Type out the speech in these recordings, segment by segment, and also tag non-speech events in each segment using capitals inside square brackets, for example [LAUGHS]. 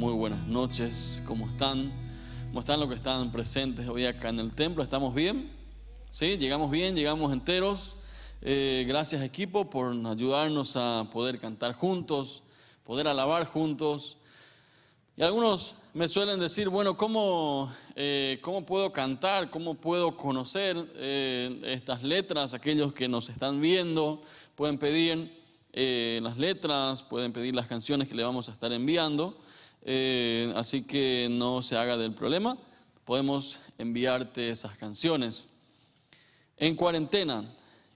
Muy buenas noches, ¿cómo están? ¿Cómo están los que están presentes hoy acá en el templo? ¿Estamos bien? ¿Sí? ¿Llegamos bien? ¿Llegamos enteros? Eh, gracias equipo por ayudarnos a poder cantar juntos, poder alabar juntos. Y algunos me suelen decir, bueno, ¿cómo, eh, cómo puedo cantar? ¿Cómo puedo conocer eh, estas letras? Aquellos que nos están viendo pueden pedir las letras, pueden pedir las canciones que le vamos a estar enviando. Así que no se haga del problema. Podemos enviarte esas canciones. En cuarentena,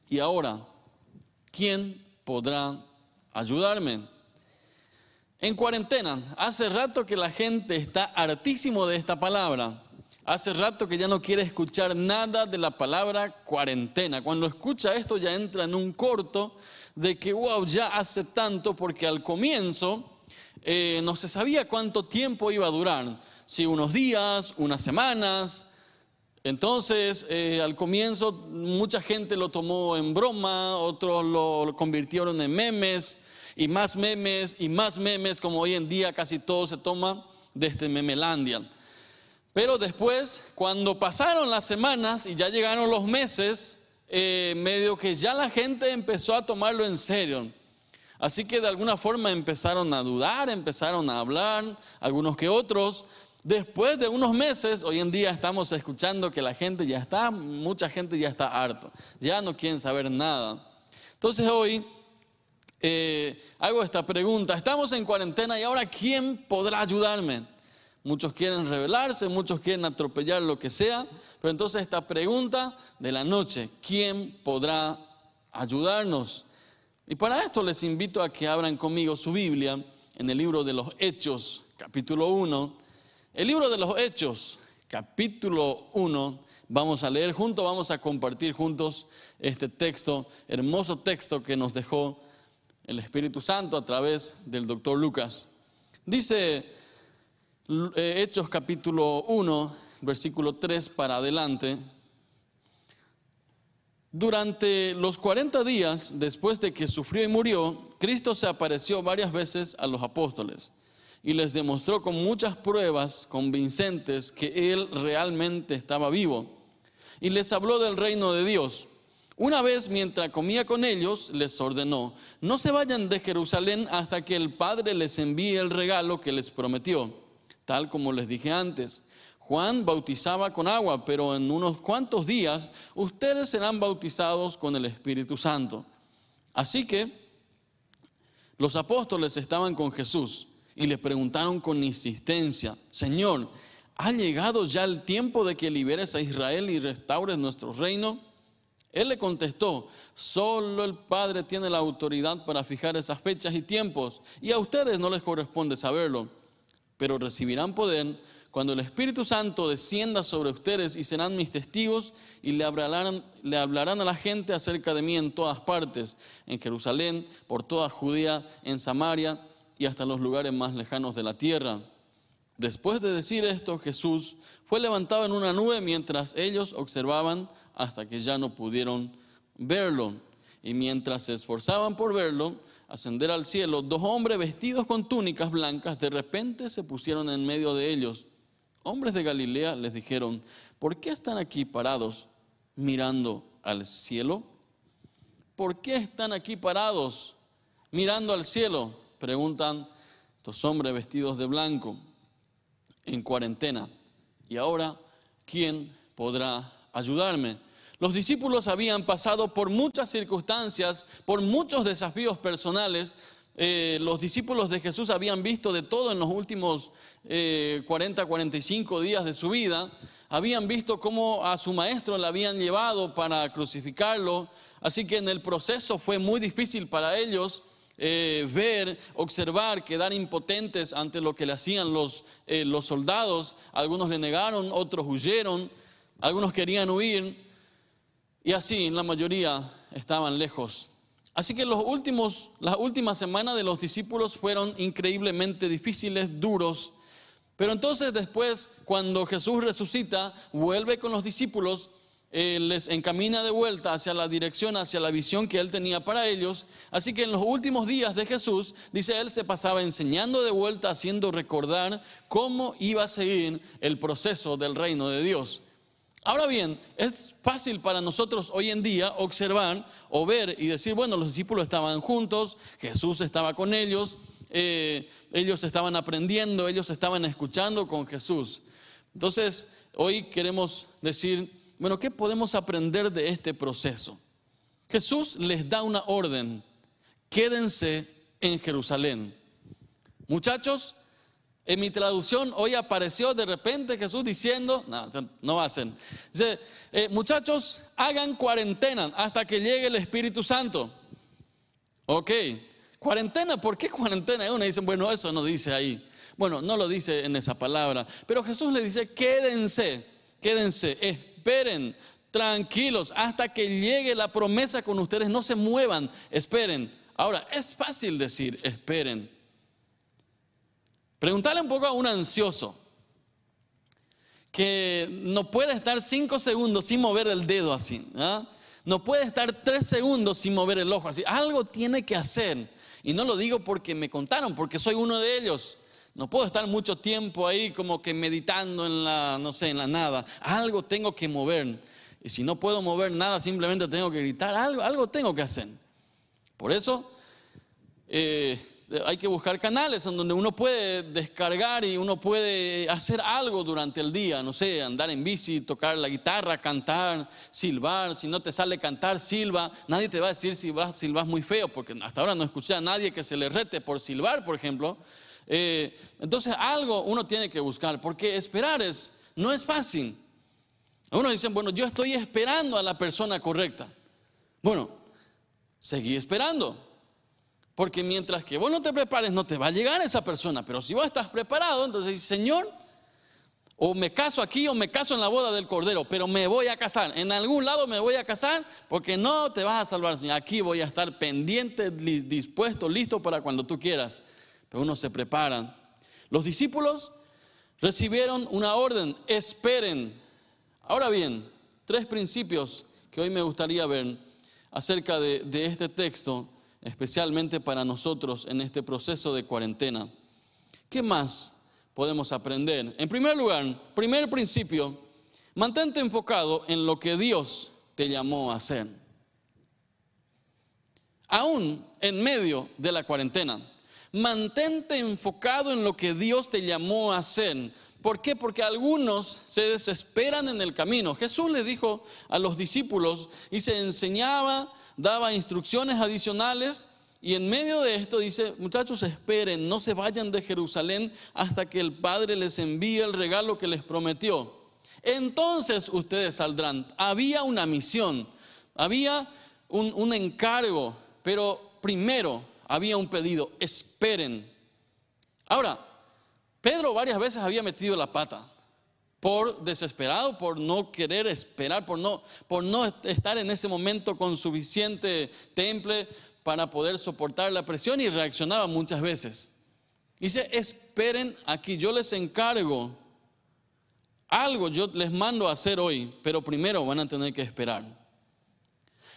y ahora, ¿quién podrá ayudarme? En cuarentena, hace rato que la gente está hartísimo de esta palabra. Hace rato que ya no quiere escuchar nada de la palabra cuarentena. Cuando escucha esto ya entra en un corto de que, wow, ya hace tanto porque al comienzo eh, no se sabía cuánto tiempo iba a durar. Si unos días, unas semanas, entonces, eh, al comienzo mucha gente lo tomó en broma, otros lo convirtieron en memes, y más memes, y más memes, como hoy en día casi todo se toma desde este Memelandia. Pero después, cuando pasaron las semanas y ya llegaron los meses, eh, medio que ya la gente empezó a tomarlo en serio. Así que de alguna forma empezaron a dudar, empezaron a hablar, algunos que otros, Después de unos meses, hoy en día estamos escuchando que la gente ya está, mucha gente ya está harto, ya no quieren saber nada. Entonces hoy eh, hago esta pregunta, estamos en cuarentena y ahora ¿quién podrá ayudarme? Muchos quieren rebelarse, muchos quieren atropellar lo que sea, pero entonces esta pregunta de la noche, ¿quién podrá ayudarnos? Y para esto les invito a que abran conmigo su Biblia en el libro de los Hechos, capítulo 1 el libro de los Hechos, capítulo 1, vamos a leer juntos, vamos a compartir juntos este texto, hermoso texto que nos dejó el Espíritu Santo a través del doctor Lucas. Dice eh, Hechos capítulo 1, versículo 3 para adelante. Durante los 40 días después de que sufrió y murió, Cristo se apareció varias veces a los apóstoles y les demostró con muchas pruebas convincentes que Él realmente estaba vivo. Y les habló del reino de Dios. Una vez mientras comía con ellos, les ordenó, no se vayan de Jerusalén hasta que el Padre les envíe el regalo que les prometió, tal como les dije antes. Juan bautizaba con agua, pero en unos cuantos días ustedes serán bautizados con el Espíritu Santo. Así que los apóstoles estaban con Jesús y le preguntaron con insistencia, Señor, ¿ha llegado ya el tiempo de que liberes a Israel y restaures nuestro reino? Él le contestó, solo el Padre tiene la autoridad para fijar esas fechas y tiempos, y a ustedes no les corresponde saberlo, pero recibirán poder cuando el Espíritu Santo descienda sobre ustedes y serán mis testigos y le hablarán, le hablarán a la gente acerca de mí en todas partes, en Jerusalén, por toda Judea, en Samaria y hasta los lugares más lejanos de la tierra. Después de decir esto, Jesús fue levantado en una nube mientras ellos observaban hasta que ya no pudieron verlo. Y mientras se esforzaban por verlo, ascender al cielo, dos hombres vestidos con túnicas blancas de repente se pusieron en medio de ellos. Hombres de Galilea les dijeron, ¿por qué están aquí parados mirando al cielo? ¿Por qué están aquí parados mirando al cielo? preguntan estos hombres vestidos de blanco en cuarentena. Y ahora, ¿quién podrá ayudarme? Los discípulos habían pasado por muchas circunstancias, por muchos desafíos personales. Eh, los discípulos de Jesús habían visto de todo en los últimos 40, eh, 45 días de su vida. Habían visto cómo a su maestro le habían llevado para crucificarlo. Así que en el proceso fue muy difícil para ellos eh, ver, observar, quedar impotentes ante lo que le hacían los, eh, los soldados. Algunos le negaron, otros huyeron, algunos querían huir y así la mayoría estaban lejos. Así que los últimos, las últimas semanas de los discípulos fueron increíblemente difíciles, duros. Pero entonces después, cuando Jesús resucita, vuelve con los discípulos eh, les encamina de vuelta hacia la dirección, hacia la visión que él tenía para ellos. Así que en los últimos días de Jesús, dice él, se pasaba enseñando de vuelta, haciendo recordar cómo iba a seguir el proceso del reino de Dios. Ahora bien, es fácil para nosotros hoy en día observar o ver y decir, bueno, los discípulos estaban juntos, Jesús estaba con ellos, eh, ellos estaban aprendiendo, ellos estaban escuchando con Jesús. Entonces, hoy queremos decir, bueno, ¿qué podemos aprender de este proceso? Jesús les da una orden, quédense en Jerusalén. Muchachos, en mi traducción hoy apareció de repente Jesús diciendo, no, no hacen. Dice, eh, muchachos, hagan cuarentena hasta que llegue el Espíritu Santo. Ok, cuarentena, ¿por qué cuarentena? Y uno dice, bueno, eso no dice ahí. Bueno, no lo dice en esa palabra, pero Jesús le dice, quédense, quédense, esperen, tranquilos, hasta que llegue la promesa con ustedes, no se muevan, esperen. Ahora, es fácil decir, esperen. Preguntarle un poco a un ansioso que no puede estar cinco segundos sin mover el dedo así. ¿ah? No puede estar tres segundos sin mover el ojo así. Algo tiene que hacer. Y no lo digo porque me contaron, porque soy uno de ellos. No puedo estar mucho tiempo ahí como que meditando en la, no sé, en la nada. Algo tengo que mover. Y si no puedo mover nada, simplemente tengo que gritar. Algo, algo tengo que hacer. Por eso eh, hay que buscar canales en donde uno puede descargar y uno puede hacer algo durante el día. No sé, andar en bici, tocar la guitarra, cantar, silbar. Si no te sale cantar, silba. Nadie te va a decir si vas, silbas muy feo, porque hasta ahora no escuché a nadie que se le rete por silbar, por ejemplo. Eh, entonces algo uno tiene que buscar, porque esperar es, no es fácil. Uno dice, bueno, yo estoy esperando a la persona correcta. Bueno, seguí esperando. Porque mientras que vos no te prepares, no te va a llegar esa persona. Pero si vos estás preparado, entonces Señor, o me caso aquí o me caso en la boda del Cordero, pero me voy a casar. En algún lado me voy a casar porque no te vas a salvar, Señor. Aquí voy a estar pendiente, dispuesto, listo para cuando tú quieras uno se prepara. Los discípulos recibieron una orden, esperen. Ahora bien, tres principios que hoy me gustaría ver acerca de, de este texto, especialmente para nosotros en este proceso de cuarentena. ¿Qué más podemos aprender? En primer lugar, primer principio, mantente enfocado en lo que Dios te llamó a hacer. Aún en medio de la cuarentena mantente enfocado en lo que Dios te llamó a hacer. ¿Por qué? Porque algunos se desesperan en el camino. Jesús le dijo a los discípulos y se enseñaba, daba instrucciones adicionales. Y en medio de esto dice, muchachos, esperen, no se vayan de Jerusalén hasta que el Padre les envíe el regalo que les prometió. Entonces ustedes saldrán. Había una misión, había un, un encargo, pero primero había un pedido, esperen. Ahora, Pedro varias veces había metido la pata por desesperado, por no querer esperar, por no, por no estar en ese momento con suficiente temple para poder soportar la presión y reaccionaba muchas veces. Dice, esperen aquí, yo les encargo algo, yo les mando a hacer hoy, pero primero van a tener que esperar.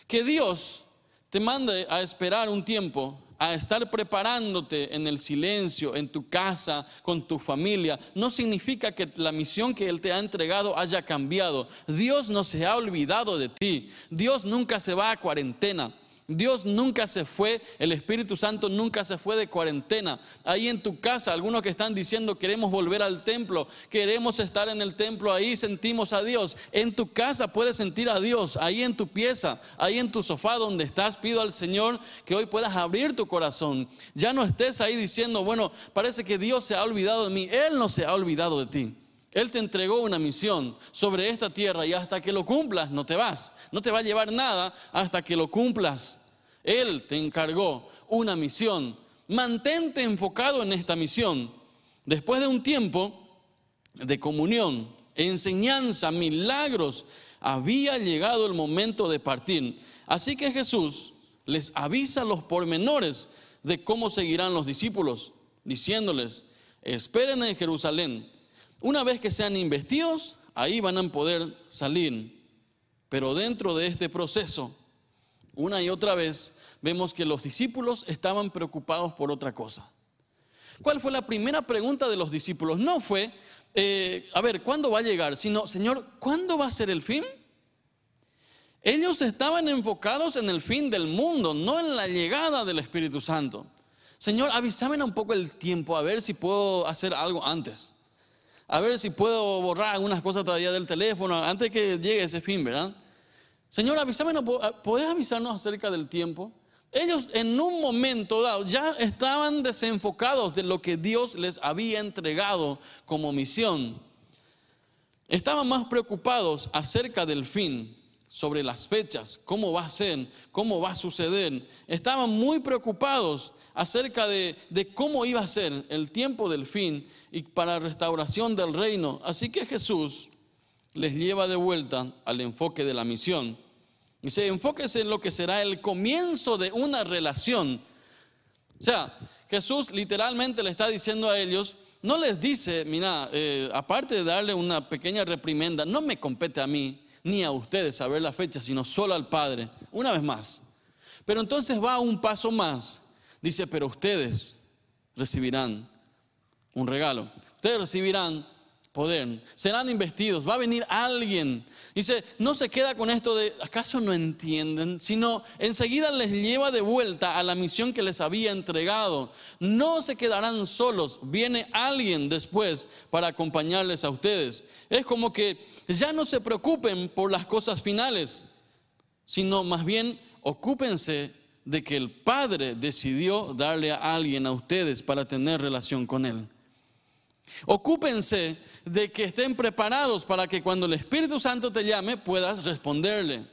Que Dios te mande a esperar un tiempo a estar preparándote en el silencio, en tu casa, con tu familia, no significa que la misión que Él te ha entregado haya cambiado. Dios no se ha olvidado de ti. Dios nunca se va a cuarentena. Dios nunca se fue, el Espíritu Santo nunca se fue de cuarentena. Ahí en tu casa, algunos que están diciendo queremos volver al templo, queremos estar en el templo, ahí sentimos a Dios. En tu casa puedes sentir a Dios, ahí en tu pieza, ahí en tu sofá donde estás, pido al Señor que hoy puedas abrir tu corazón. Ya no estés ahí diciendo, bueno, parece que Dios se ha olvidado de mí. Él no se ha olvidado de ti. Él te entregó una misión sobre esta tierra y hasta que lo cumplas no te vas. No te va a llevar nada hasta que lo cumplas. Él te encargó una misión. Mantente enfocado en esta misión. Después de un tiempo de comunión, enseñanza, milagros, había llegado el momento de partir. Así que Jesús les avisa los pormenores de cómo seguirán los discípulos, diciéndoles, esperen en Jerusalén una vez que sean investidos, ahí van a poder salir. Pero dentro de este proceso, una y otra vez, vemos que los discípulos estaban preocupados por otra cosa. ¿Cuál fue la primera pregunta de los discípulos? No fue, eh, a ver, ¿cuándo va a llegar? Sino, Señor, ¿cuándo va a ser el fin? Ellos estaban enfocados en el fin del mundo, no en la llegada del Espíritu Santo. Señor, avísame un poco el tiempo, a ver si puedo hacer algo antes. A ver si puedo borrar algunas cosas todavía del teléfono antes que llegue ese fin, ¿verdad? Señor, avísame, ¿podés avisarnos acerca del tiempo? Ellos en un momento dado ya estaban desenfocados de lo que Dios les había entregado como misión. Estaban más preocupados acerca del fin, sobre las fechas, cómo va a ser, cómo va a suceder. Estaban muy preocupados acerca de, de, cómo iba a ser el tiempo del fin y para restauración del reino. Así que Jesús les lleva de vuelta al enfoque de la misión. Dice, enfóquese en lo que será el comienzo de una relación. O sea, Jesús literalmente le está diciendo a ellos, no les dice, mira, eh, aparte de darle una pequeña reprimenda, no me compete a mí ni a ustedes saber la fecha, sino solo al Padre. Una vez más. Pero entonces va un paso más. Dice, pero ustedes recibirán un regalo. Ustedes recibirán poder. Serán investidos. Va a venir alguien. Dice, no se queda con esto de, ¿acaso no entienden? Sino enseguida les lleva de vuelta a la misión que les había entregado. No se quedarán solos. Viene alguien después para acompañarles a ustedes. Es como que ya no se preocupen por las cosas finales, sino más bien ocúpense de que el Padre decidió darle a alguien a ustedes para tener relación con Él. Ocúpense de que estén preparados para que cuando el Espíritu Santo te llame puedas responderle.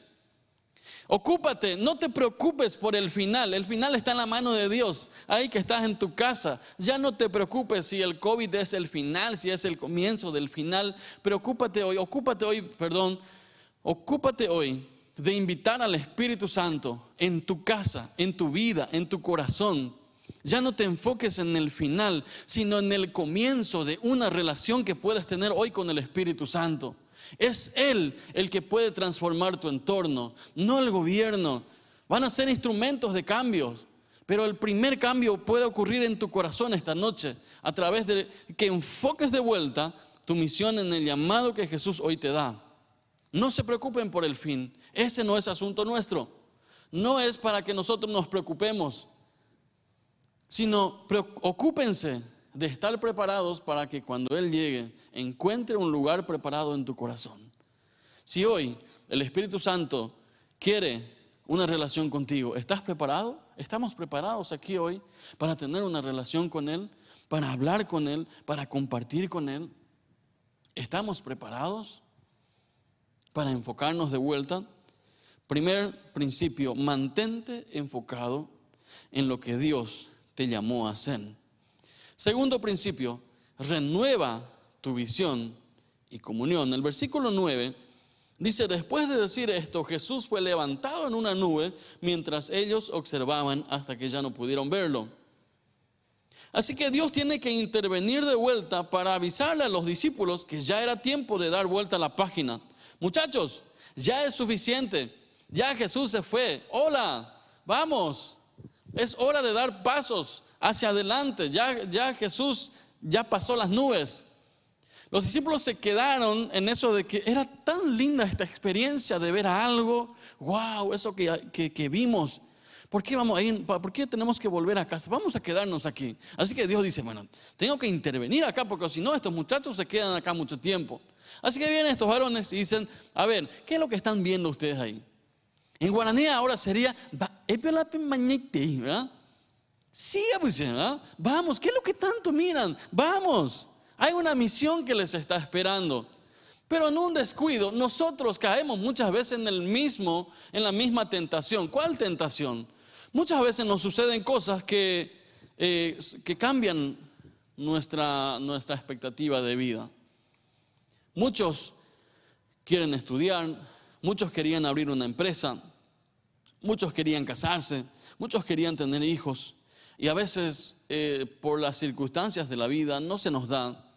Ocúpate, no te preocupes por el final. El final está en la mano de Dios. Ahí que estás en tu casa. Ya no te preocupes si el COVID es el final, si es el comienzo del final. Preocúpate hoy, ocúpate hoy, perdón, ocúpate hoy de invitar al Espíritu Santo en tu casa, en tu vida, en tu corazón, ya no te enfoques en el final, sino en el comienzo de una relación que puedes tener hoy con el Espíritu Santo. Es Él el que puede transformar tu entorno, no el gobierno. Van a ser instrumentos de cambios, pero el primer cambio puede ocurrir en tu corazón esta noche a través de que enfoques de vuelta tu misión en el llamado que Jesús hoy te da. No se preocupen por el fin, ese no es asunto nuestro. No es para que nosotros nos preocupemos sino ocúpense de estar preparados para que cuando Él llegue encuentre un lugar preparado en tu corazón. Si hoy el Espíritu Santo quiere una relación contigo, ¿estás preparado? ¿Estamos preparados aquí hoy para tener una relación con Él, para hablar con Él, para compartir con Él? ¿Estamos preparados para enfocarnos de vuelta? Primer principio, mantente enfocado en lo que Dios te llamó a hacer. Segundo principio, renueva tu visión y comunión. El versículo 9 dice, después de decir esto, Jesús fue levantado en una nube mientras ellos observaban hasta que ya no pudieron verlo. Así que Dios tiene que intervenir de vuelta para avisarle a los discípulos que ya era tiempo de dar vuelta a la página. Muchachos, ya es suficiente. Ya Jesús se fue. Hola, vamos. Es hora de dar pasos hacia adelante. Ya, ya Jesús ya pasó las nubes. Los discípulos se quedaron en eso de que era tan linda esta experiencia de ver algo. Wow, eso que, que, vimos. ¿Por qué, vamos a ¿Por qué tenemos que volver a casa? Vamos a quedarnos aquí. Así que Dios dice, bueno, tengo que intervenir acá porque si no, estos muchachos se quedan acá mucho tiempo. Así que vienen estos varones y dicen, a ver, ¿qué es lo que están viendo ustedes ahí? En guaraní ahora sería, ¿verdad? Sí, pues, ¿verdad? Vamos, ¿qué es lo que tanto miran? Vamos, hay una misión que les está esperando. Pero en un descuido, nosotros caemos muchas veces en el mismo, en la misma tentación. ¿Cuál tentación? Muchas veces nos suceden cosas que, eh, que cambian nuestra, nuestra expectativa de vida. Muchos quieren estudiar, muchos querían abrir una empresa, muchos querían casarse, muchos querían tener hijos y a veces eh, por las circunstancias de la vida no se nos da.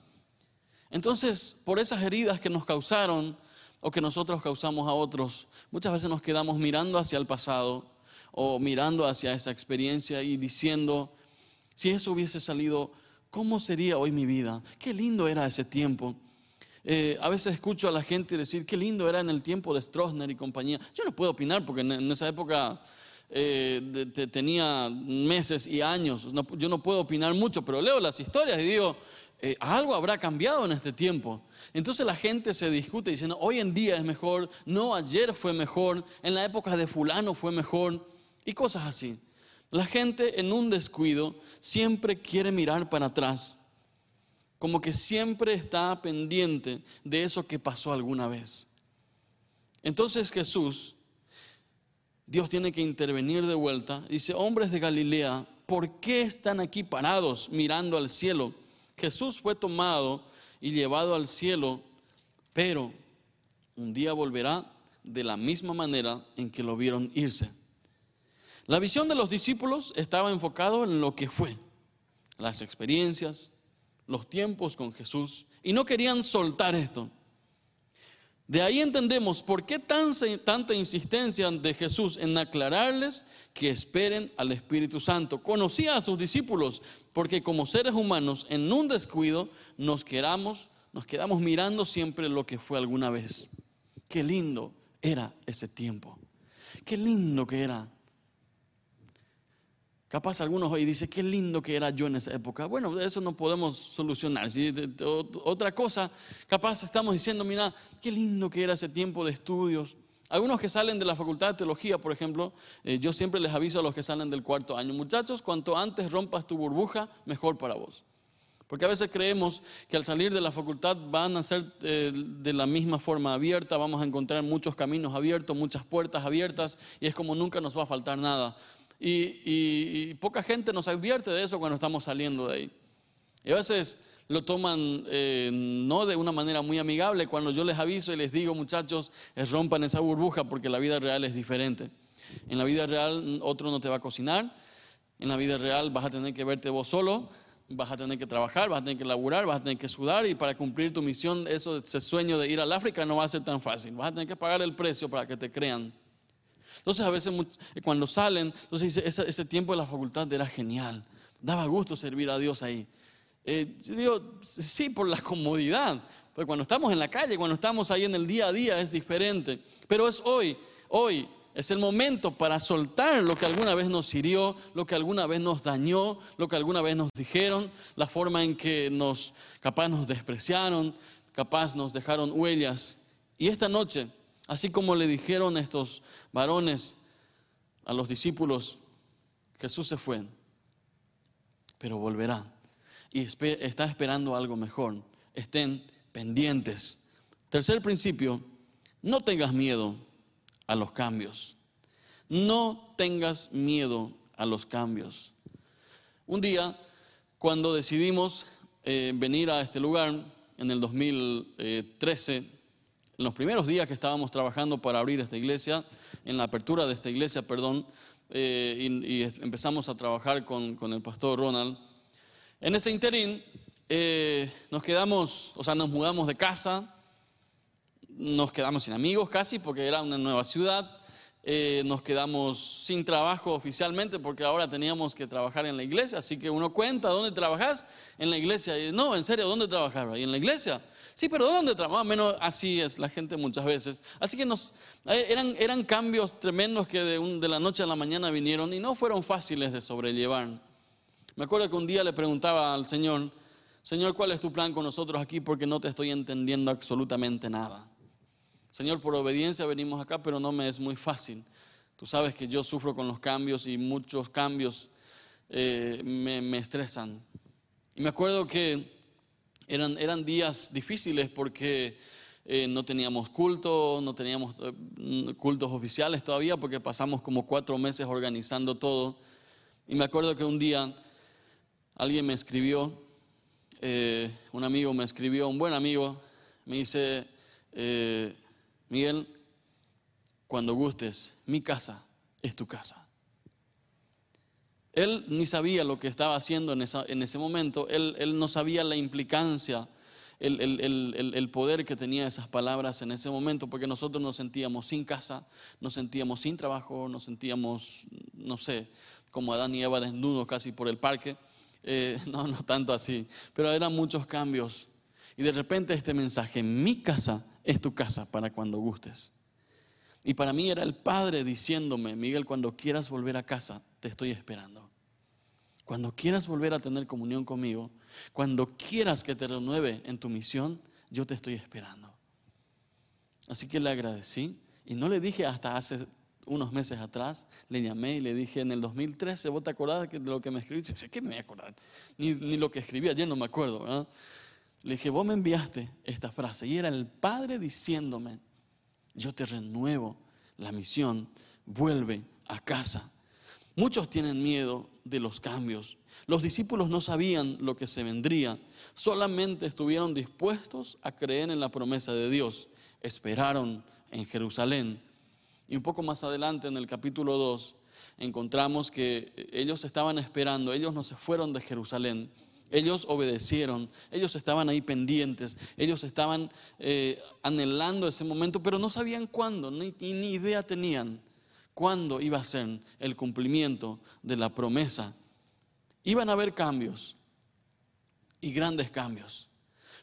Entonces, por esas heridas que nos causaron, o que nosotros causamos a otros, muchas veces nos quedamos mirando hacia el pasado o mirando hacia esa experiencia y diciendo, si eso hubiese salido, ¿cómo sería hoy mi vida? Qué lindo era ese tiempo. Eh, a veces escucho a la gente decir, qué lindo era en el tiempo de Stroessner y compañía. Yo no puedo opinar porque en, esa época eh, tenía meses y años. yo no puedo opinar mucho, pero leo las historias y digo, eh, algo habrá cambiado en este tiempo. Entonces la gente se discute diciendo, hoy en día es mejor, no ayer fue mejor, en la época de fulano fue mejor, y cosas así. La gente en un descuido siempre quiere mirar para atrás, como que siempre está pendiente de eso que pasó alguna vez. Entonces Jesús, Dios tiene que intervenir de vuelta, dice, hombres de Galilea, ¿por qué están aquí parados mirando al cielo? Jesús fue tomado y llevado al cielo, pero un día volverá de la misma manera en que lo vieron irse. La visión de los discípulos estaba enfocado en lo que fue, las experiencias, los tiempos con Jesús, y no querían soltar esto. De ahí entendemos por qué tanta insistencia de Jesús en aclararles que esperen al Espíritu Santo. Conocía a sus discípulos porque como seres humanos en un descuido nos quedamos, nos quedamos mirando siempre lo que fue alguna vez. Qué lindo era ese tiempo. Qué lindo que era Capaz algunos hoy dicen, qué lindo que era yo en esa época. Bueno, eso no podemos solucionar. Otra cosa, capaz estamos diciendo, mira, qué lindo que era ese tiempo de estudios. Algunos que salen de la facultad de teología, por ejemplo, eh, yo siempre les aviso a los que salen del cuarto año, muchachos, cuanto antes rompas tu burbuja, mejor para vos. Porque a veces creemos que al salir de la facultad van a ser eh, de la misma forma abierta, vamos a encontrar muchos caminos abiertos, muchas puertas abiertas y es como nunca nos va a faltar nada. Y, poca gente nos advierte de eso cuando estamos saliendo de ahí. Y a veces lo toman eh, no de una manera muy amigable cuando yo les aviso y les digo, muchachos, rompan esa burbuja porque la vida real es diferente. En la vida real otro no te va a cocinar, en la vida real vas a tener que verte vos solo, vas a tener que trabajar, vas a tener que laburar, vas a tener que sudar y para cumplir tu misión, eso, ese sueño de ir al África no va a ser tan fácil, vas a tener que pagar el precio para que te crean. Entonces a veces cuando salen, entonces dice, ese, tiempo de la facultad era genial, daba gusto servir a Dios ahí. Eh, yo digo, sí, por la comodidad, porque cuando estamos en la calle, cuando estamos ahí en el día a día es diferente, pero es hoy, hoy es el momento para soltar lo que alguna vez nos hirió, lo que alguna vez nos dañó, lo que alguna vez nos dijeron, la forma en que nos, capaz nos despreciaron, capaz nos dejaron huellas. Y esta noche Así como le dijeron estos varones a los discípulos, Jesús se fue, pero volverá. Y está esperando algo mejor. Estén pendientes. Tercer principio, no tengas miedo a los cambios. No tengas miedo a los cambios. Un día, cuando decidimos eh, venir a este lugar, en el 2013, en los primeros días que estábamos trabajando para abrir esta iglesia, en la apertura de esta iglesia, perdón, eh, y, empezamos a trabajar con, el pastor Ronald. En ese interín eh, nos quedamos, o sea, nos mudamos de casa, nos quedamos sin amigos casi porque era una nueva ciudad, eh, nos quedamos sin trabajo oficialmente porque ahora teníamos que trabajar en la iglesia, así que uno cuenta, ¿dónde trabajas? En la iglesia. Y, no, en serio, ¿dónde trabajas? Y en la iglesia. Sí, pero ¿dónde trabajaba? Menos así es la gente muchas veces. Así que nos, eh, eran, cambios tremendos que de, de la noche a la mañana vinieron y no fueron fáciles de sobrellevar. Me acuerdo que un día le preguntaba al Señor, Señor, ¿cuál es tu plan con nosotros aquí? Porque no te estoy entendiendo absolutamente nada. Señor, por obediencia venimos acá, pero no me es muy fácil. Tú sabes que yo sufro con los cambios y muchos cambios eh, me, me estresan. Y me acuerdo que eran, eran días difíciles porque eh, no teníamos culto, no teníamos eh, cultos oficiales todavía porque pasamos como cuatro meses organizando todo. Y me acuerdo que un día alguien me escribió, eh, un amigo me escribió, un buen amigo, me dice, Miguel, cuando gustes, mi casa es tu casa. Él ni sabía lo que estaba haciendo en, ese momento, él, no sabía la implicancia el, poder que tenía esas palabras en ese momento, porque nosotros nos sentíamos sin casa, nos sentíamos sin trabajo, nos sentíamos, no sé, como Adán y Eva desnudos casi por el parque. Eh, [LAUGHS] no, no tanto así, pero eran muchos cambios. Y de repente este mensaje, mi casa es tu casa para cuando gustes. Y para mí era el Padre diciéndome, Miguel, cuando quieras volver a casa, te estoy esperando. Cuando quieras volver a tener comunión conmigo, cuando quieras que te renueve en tu misión, yo te estoy esperando. Así que le agradecí y no le dije hasta hace unos meses atrás, le llamé y le dije en el 2013, ¿vos te acordás de lo que me escribiste? Dice, ¿qué me voy a acordar? Ni, lo que escribí ayer no me acuerdo. Le dije, vos me enviaste esta frase y era el Padre diciéndome, yo te renuevo la misión, vuelve a casa. Muchos tienen miedo de los cambios. Los discípulos no sabían lo que se vendría, solamente estuvieron dispuestos a creer en la promesa de Dios. Esperaron en Jerusalén. Y un poco más adelante, en el capítulo 2, encontramos que ellos estaban esperando, ellos no se fueron de Jerusalén, ellos obedecieron, ellos estaban ahí pendientes, ellos estaban eh, anhelando ese momento, pero no sabían cuándo, ni idea tenían cuándo iba a ser el cumplimiento de la promesa. Iban a haber cambios y grandes cambios,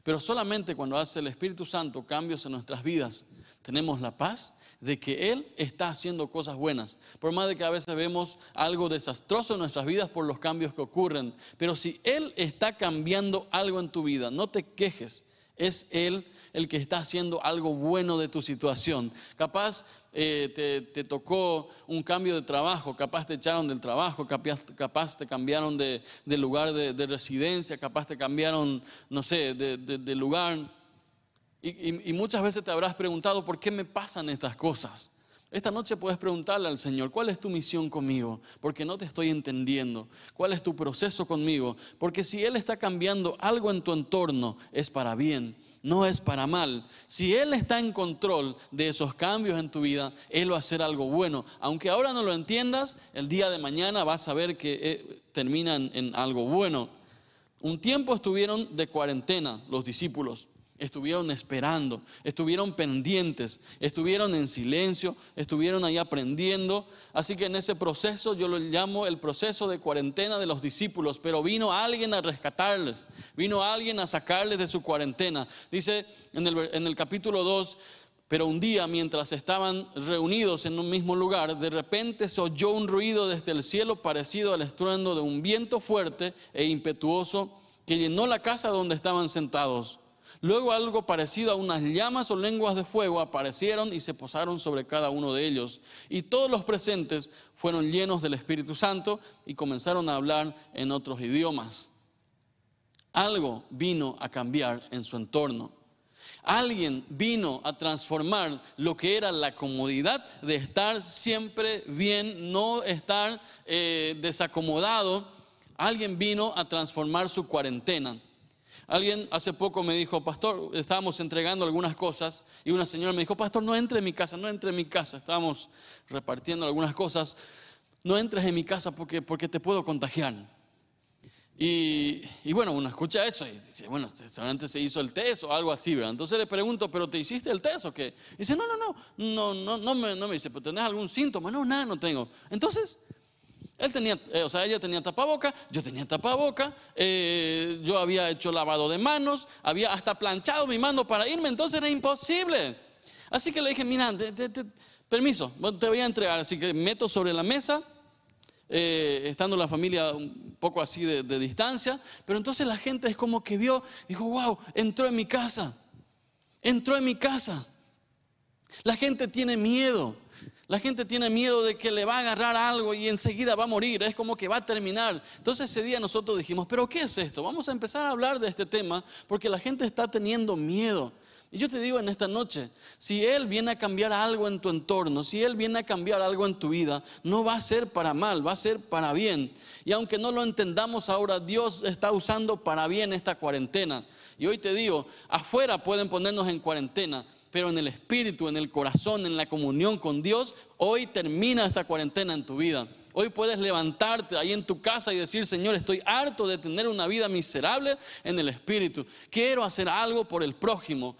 pero solamente cuando hace el Espíritu Santo cambios en nuestras vidas, tenemos la paz de que Él está haciendo cosas buenas. Por más de que a veces vemos algo desastroso en nuestras vidas por los cambios que ocurren. Pero si Él está cambiando algo en tu vida, no te quejes. Es Él el que está haciendo algo bueno de tu situación. Capaz eh, te, tocó un cambio de trabajo, capaz te echaron del trabajo, capaz, te cambiaron de, lugar de, residencia, capaz te cambiaron, no sé, de, lugar. Y muchas veces te habrás preguntado, ¿por qué me pasan estas cosas? Esta noche puedes preguntarle al Señor, ¿cuál es tu misión conmigo? Porque no te estoy entendiendo. ¿Cuál es tu proceso conmigo? Porque si Él está cambiando algo en tu entorno, es para bien, no es para mal. Si Él está en control de esos cambios en tu vida, Él va a hacer algo bueno. Aunque ahora no lo entiendas, el día de mañana vas a ver que eh, terminan en algo bueno. Un tiempo estuvieron de cuarentena los discípulos estuvieron esperando, estuvieron pendientes, estuvieron en silencio, estuvieron ahí aprendiendo. Así que en ese proceso yo lo llamo el proceso de cuarentena de los discípulos, pero vino alguien a rescatarles, vino alguien a sacarles de su cuarentena. Dice en el, capítulo 2, pero un día mientras estaban reunidos en un mismo lugar, de repente se oyó un ruido desde el cielo parecido al estruendo de un viento fuerte e impetuoso que llenó la casa donde estaban sentados. Luego algo parecido a unas llamas o lenguas de fuego aparecieron y se posaron sobre cada uno de ellos. Y todos los presentes fueron llenos del Espíritu Santo y comenzaron a hablar en otros idiomas. Algo vino a cambiar en su entorno. Alguien vino a transformar lo que era la comodidad de estar siempre bien, no estar eh, desacomodado. Alguien vino a transformar su cuarentena. Alguien hace poco me dijo, pastor, estábamos entregando algunas cosas y una señora me dijo, pastor, no entre en mi casa, no entre en mi casa. Estábamos repartiendo algunas cosas. No entres en mi casa porque, porque te puedo contagiar. Y, bueno, uno escucha eso y dice, bueno, seguramente se hizo el test o algo así, ¿verdad? Entonces le pregunto, ¿pero te hiciste el test o qué? Y dice, no, no, no, no, no, no me, no me dice, ¿pero tenés algún síntoma? No, nada, no tengo. Entonces, él tenía, eh, o sea, ella tenía tapaboca, yo tenía tapaboca, eh, yo había hecho lavado de manos, había hasta planchado mi mano para irme, entonces era imposible. Así que le dije, mira, permiso, te voy a entregar. Así que meto sobre la mesa, eh, estando la familia un poco así de, de, distancia, pero entonces la gente es como que vio, dijo, wow, entró en mi casa, entró en mi casa. La gente tiene miedo. La gente tiene miedo de que le va a agarrar algo y enseguida va a morir, es como que va a terminar. Entonces ese día nosotros dijimos, pero ¿qué es esto? Vamos a empezar a hablar de este tema porque la gente está teniendo miedo. Y yo te digo en esta noche, si Él viene a cambiar algo en tu entorno, si Él viene a cambiar algo en tu vida, no va a ser para mal, va a ser para bien. Y aunque no lo entendamos ahora, Dios está usando para bien esta cuarentena. Y hoy te digo, afuera pueden ponernos en cuarentena, pero en el espíritu, en el corazón, en la comunión con Dios, hoy termina esta cuarentena en tu vida. Hoy puedes levantarte ahí en tu casa y decir, Señor, estoy harto de tener una vida miserable en el espíritu. Quiero hacer algo por el prójimo.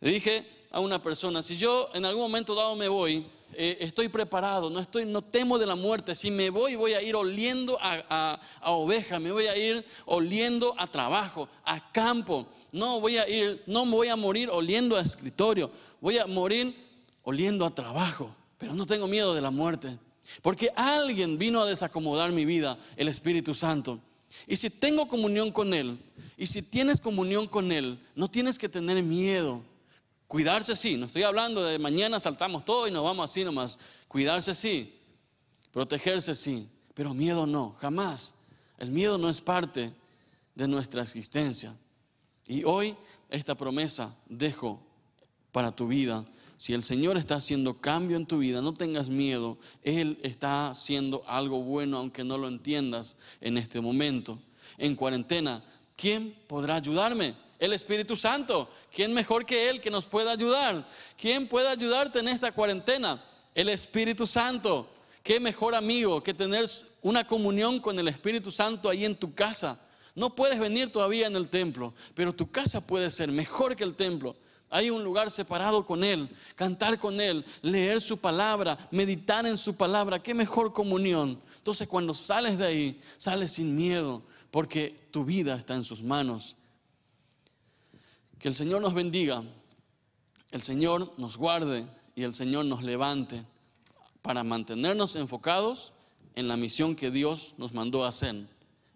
Le dije a una persona, si yo en algún momento dado me voy, eh, estoy preparado, no, estoy, no temo de la muerte. Si me voy, voy a ir oliendo a, oveja, me voy a ir oliendo a trabajo, a campo. No voy a ir, no me voy a morir oliendo a escritorio, voy a morir oliendo a trabajo. Pero no tengo miedo de la muerte. Porque alguien vino a desacomodar mi vida, el Espíritu Santo. Y si tengo comunión con Él, y si tienes comunión con Él, no tienes que tener miedo. Cuidarse sí, no estoy hablando de mañana saltamos todo y nos vamos así nomás. Cuidarse sí, protegerse sí, pero miedo no, jamás. El miedo no es parte de nuestra existencia. Y hoy esta promesa dejo para tu vida si el Señor está haciendo cambio en tu vida, no tengas miedo. Él está haciendo algo bueno aunque no lo entiendas en este momento. En cuarentena, ¿quién podrá ayudarme? El Espíritu Santo. ¿Quién mejor que Él que nos pueda ayudar? ¿Quién puede ayudarte en esta cuarentena? El Espíritu Santo. ¿Qué mejor amigo que tener una comunión con el Espíritu Santo ahí en tu casa? No puedes venir todavía en el templo, pero tu casa puede ser mejor que el templo. Hay un lugar separado con Él, cantar con Él, leer su palabra, meditar en su palabra. Qué mejor comunión. Entonces cuando sales de ahí, sales sin miedo, porque tu vida está en sus manos. Que el Señor nos bendiga, el Señor nos guarde y el Señor nos levante para mantenernos enfocados en la misión que Dios nos mandó a hacer.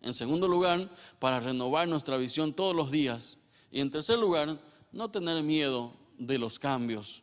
En segundo lugar, para renovar nuestra visión todos los días. Y en tercer lugar, no tener miedo de los cambios.